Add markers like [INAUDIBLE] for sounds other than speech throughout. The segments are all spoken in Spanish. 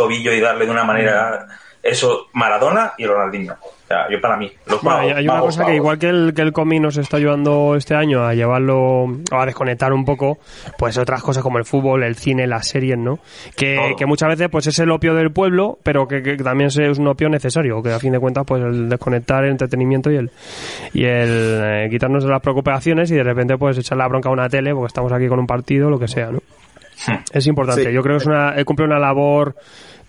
tobillo y darle de una manera eso Maradona y Ronaldinho. O sea, yo para mí, los Bueno, magos, hay una cosa que igual que el, que el cómic nos está ayudando este año a llevarlo, o a desconectar un poco, pues otras cosas como el fútbol, el cine, las series, ¿no? Que, que muchas veces pues es el opio del pueblo, pero que, que también es un opio necesario, que a fin de cuentas pues el desconectar, el entretenimiento y el, y el eh, quitarnos de las preocupaciones y de repente pues echar la bronca a una tele porque estamos aquí con un partido, lo que sea, ¿no? Es importante. Sí. Yo creo que es una, cumple una labor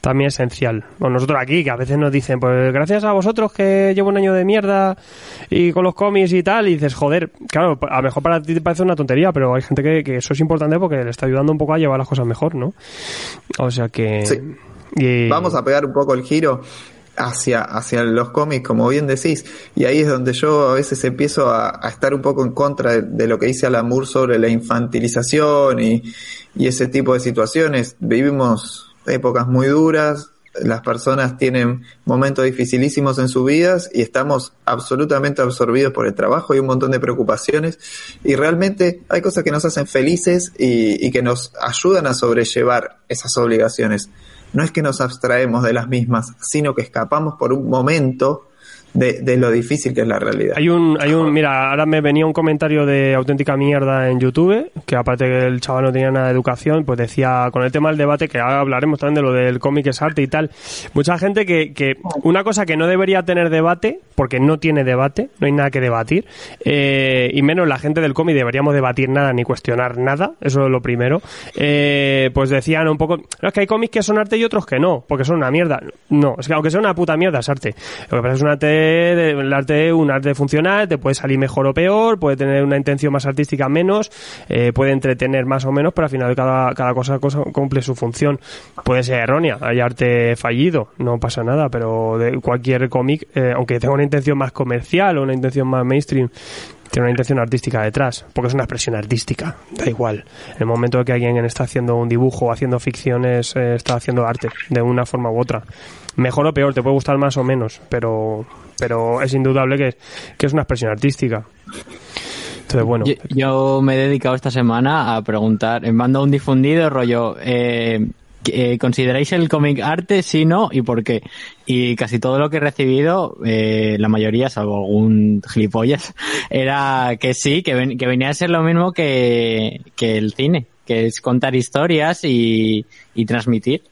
también esencial. O nosotros aquí, que a veces nos dicen, pues gracias a vosotros que llevo un año de mierda y con los cómics y tal, y dices, joder, claro, a lo mejor para ti te parece una tontería, pero hay gente que, que eso es importante porque le está ayudando un poco a llevar las cosas mejor, ¿no? O sea que... Sí. y- Vamos a pegar un poco el giro hacia, hacia los cómics, como bien decís, y ahí es donde yo a veces empiezo a, estar un poco en contra de, lo que dice Alan Moore sobre la infantilización y, y ese tipo de situaciones. Vivimos épocas muy duras, las personas tienen momentos dificilísimos en sus vidas y estamos absolutamente absorbidos por el trabajo y un montón de preocupaciones y realmente hay cosas que nos hacen felices y que nos ayudan a sobrellevar esas obligaciones. No es que nos abstraemos de las mismas, sino que escapamos por un momento de, de lo difícil que es la realidad. Hay un, hay un, mira, ahora me venía un comentario de auténtica mierda en YouTube, que aparte que el chaval no tenía nada de educación, pues decía, con el tema del debate, que hablaremos también de lo del cómic es arte y tal, mucha gente que, que una cosa que no debería tener debate, porque no tiene debate, no hay nada que debatir, eh, y menos la gente del cómic deberíamos debatir nada ni cuestionar nada, eso es lo primero, eh, pues decían un poco, no, es que hay cómics que son arte y otros que no, porque son una mierda. No, es que aunque sea una puta mierda es arte. Lo que pasa es un arte, el arte, un arte funcional, te puede salir mejor o peor, puede tener una intención más artística menos, eh, puede entretener más o menos, pero al final cada, cada cosa, cosa cumple su función. Puede ser errónea, hay arte fallido, no pasa nada, pero de cualquier cómic, eh, aunque tenga una intención más comercial o una intención más mainstream, tiene una intención artística detrás, porque es una expresión artística, da igual. En el momento en que alguien está haciendo un dibujo haciendo ficciones, eh, está haciendo arte, de una forma u otra. Mejor o peor, te puede gustar más o menos, pero, pero es indudable que, que es una expresión artística. Entonces, bueno, Yo, me he dedicado esta semana a preguntar, mando un difundido rollo, eh, eh, ¿consideráis el cómic arte? Sí, no, y por qué. Y casi todo lo que he recibido, eh, la mayoría, salvo algún gilipollas, [LAUGHS] era que sí, que, que venía a ser lo mismo que, que el cine, que es contar historias y, y transmitir.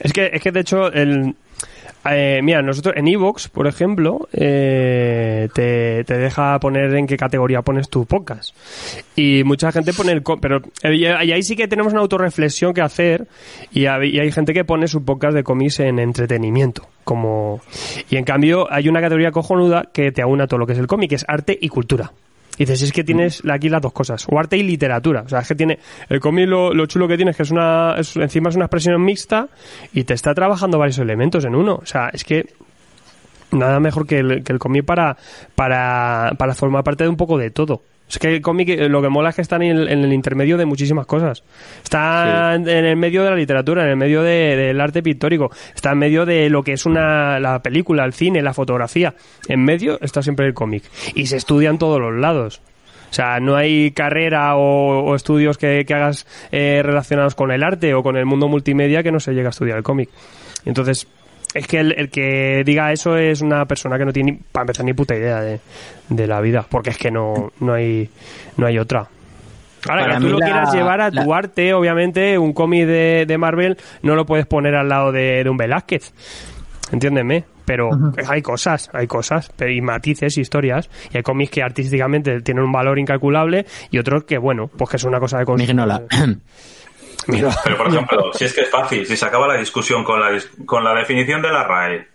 Es que, es que de hecho, el, eh, mira, nosotros en Evox, por ejemplo, eh, te, te deja poner en qué categoría pones tu podcast. Y mucha gente pone el... Pero eh, y ahí sí que tenemos una autorreflexión que hacer y hay, y hay gente que pone su podcast de cómics en entretenimiento. Como... Y en cambio hay una categoría cojonuda que te aúna todo lo que es el cómic, que es arte y cultura. Y dices, es que tienes aquí las dos cosas, o arte y literatura. O sea, es que tiene, el cómic lo, lo chulo que tiene es que es una, es- encima es una expresión mixta y te está trabajando varios elementos en uno. O sea, es que nada mejor que el, que el cómic para, para, para formar parte de un poco de todo. Es que el cómic eh, lo que mola es que está en el, en el intermedio de muchísimas cosas. Está en el medio de la literatura, en el medio de- del arte pictórico, está en medio de lo que es una, la película, el cine, la fotografía. En medio está siempre el cómic. Y se estudia en todos los lados. O sea, no hay carrera o, o estudios que, que hagas eh, relacionados con el arte o con el mundo multimedia que no se llega a estudiar el cómic. Entonces, es que el, el que diga eso es una persona que no tiene, ni- para empezar, ni puta idea de, de la vida, porque es que no, no, hay, no hay otra. Ahora, Para que tú lo la- quieras llevar a la- tu arte, obviamente, un cómic de, de Marvel no lo puedes poner al lado de, de un Velázquez. Entiéndeme. Pero hay cosas, hay cosas, pero- y matices, historias. Y hay cómics que artísticamente tienen un valor incalculable y otros que, bueno, pues que es una cosa de. Mignola. [CLEARS THROAT] Mira. Pero, por ejemplo, [LAUGHS] si es que es fácil, si se acaba la discusión con la, dis- con la definición de la RAE,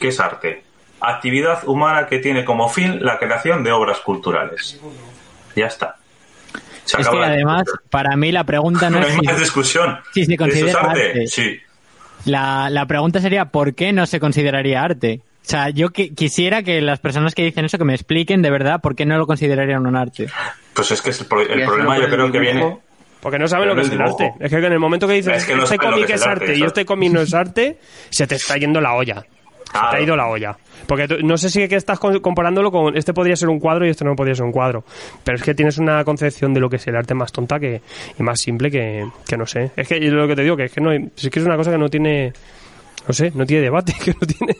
¿qué es arte? Actividad humana que tiene como fin la creación de obras culturales. Ya está. Se Es que además, discusión. para mí la pregunta no [LAUGHS] No es hay si, más discusión. si se ¿Eso es considera arte? arte. Sí. La, la pregunta sería, ¿por qué no se consideraría arte? O sea, yo qui- quisiera que las personas que dicen eso que me expliquen de verdad por qué no lo considerarían un arte. Pues es que es el, pro- el problema yo creo que dibujo. viene... Porque no saben lo que es el dibujo. arte. Es que en el momento que dices, Es que no este cómic es arte y este cómic no es arte, se te está yendo la olla. Se te ha Claro. ido la olla. Porque tú- no sé si es que estás comparándolo con este podría ser un cuadro y este no podría ser un cuadro. Pero es que tienes una concepción de lo que es el arte más tonta que, y más simple que, que no sé. Es que lo que te digo, que es que no es que es una cosa que no tiene. No sé, no tiene debate, [LAUGHS] que no tiene.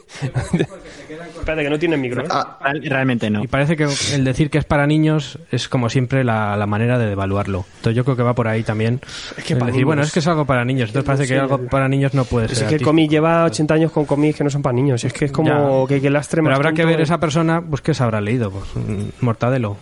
Espérate, que no tiene micro. ¿eh? Ah, Real- Realmente no. Y parece que el decir que es para niños es como siempre la, la manera de devaluarlo. Entonces yo creo que va por ahí también. Es que para decir, niños. bueno, es que es algo para niños. Entonces parece que algo para niños no puede Es ser. que el artístico. cómic lleva 80 años con cómics que no son para niños. Es que es como Ya. que, que lastre Pero más habrá que ver de- esa persona, pues que se habrá leído. Pues, mm, Mortadelo.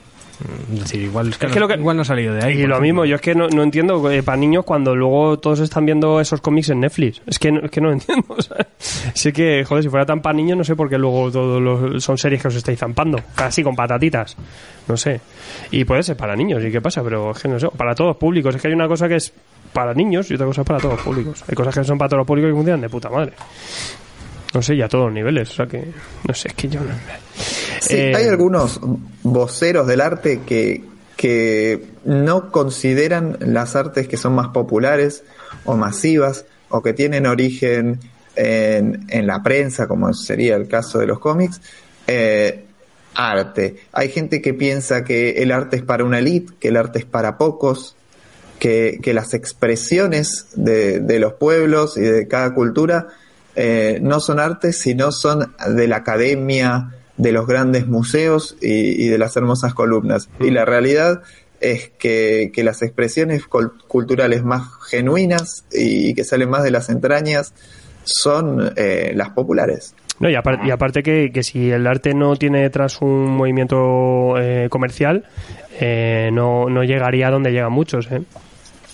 Es decir, igual, es que Es igual no ha salido de ahí. Y lo mismo, yo es que no, no entiendo eh, para niños cuando luego todos están viendo esos cómics en Netflix. Es que no, es que no [LAUGHS] entiendo. o sea, sé que, joder, si fuera tan para niños, no sé por qué luego todos los, son series que os estáis zampando. Casi con patatitas. No sé. Y puede ser para niños, ¿y qué pasa? Pero es que no sé. Para todos públicos. Es que hay una cosa que es para niños y otra cosa para todos públicos. Hay cosas que son para todos los públicos y funcionan de puta madre. No sé, y a todos los niveles. O sea que, no sé, es que yo no. Sí, Eh, hay algunos voceros del arte que, que no consideran las artes que son más populares o masivas o que tienen origen en, en la prensa, como sería el caso de los cómics, eh, arte. Hay gente que piensa que el arte es para una elite, que el arte es para pocos, que, que las expresiones de, de los pueblos y de cada cultura eh, no son artes, sino son de la academia, de los grandes museos y, y de las hermosas columnas. Y la realidad es que, que las expresiones culturales más genuinas y que salen más de las entrañas son eh, las populares. No, y, apar- y aparte que, que si el arte no tiene detrás un movimiento eh, comercial, eh, no, no llegaría a donde llegan muchos. ¿eh?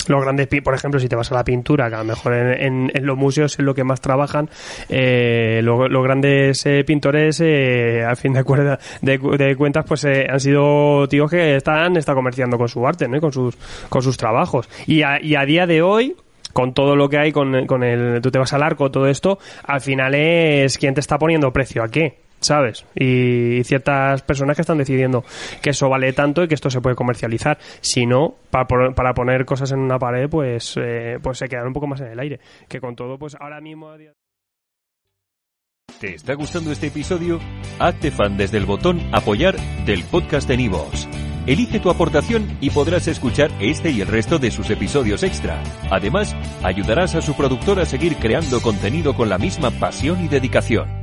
Los grandes, por ejemplo, si te vas a la pintura, que a lo mejor en, en- en los museos es lo que más trabajan, eh, lo- los grandes eh, pintores, eh, al fin de, cuerda- de, cu- de cuentas, pues eh, han sido tíos que están está comerciando con su arte, ¿no? Con sus, con sus trabajos. Y a, y a día de hoy, con todo lo que hay, con, con el, tú te vas al arco, todo esto, al final es quien te está poniendo precio a qué, ¿sabes? Y ciertas personas que están decidiendo que eso vale tanto y que esto se puede comercializar. Si no, para, para poner cosas en una pared, pues, eh, pues se quedan un poco más en el aire. Que con todo, pues ahora mismo... ¿Te está gustando este episodio? Hazte fan desde el botón Apoyar del podcast de Nivos. Elige tu aportación y podrás escuchar este y el resto de sus episodios extra. Además, ayudarás a su productor a seguir creando contenido con la misma pasión y dedicación.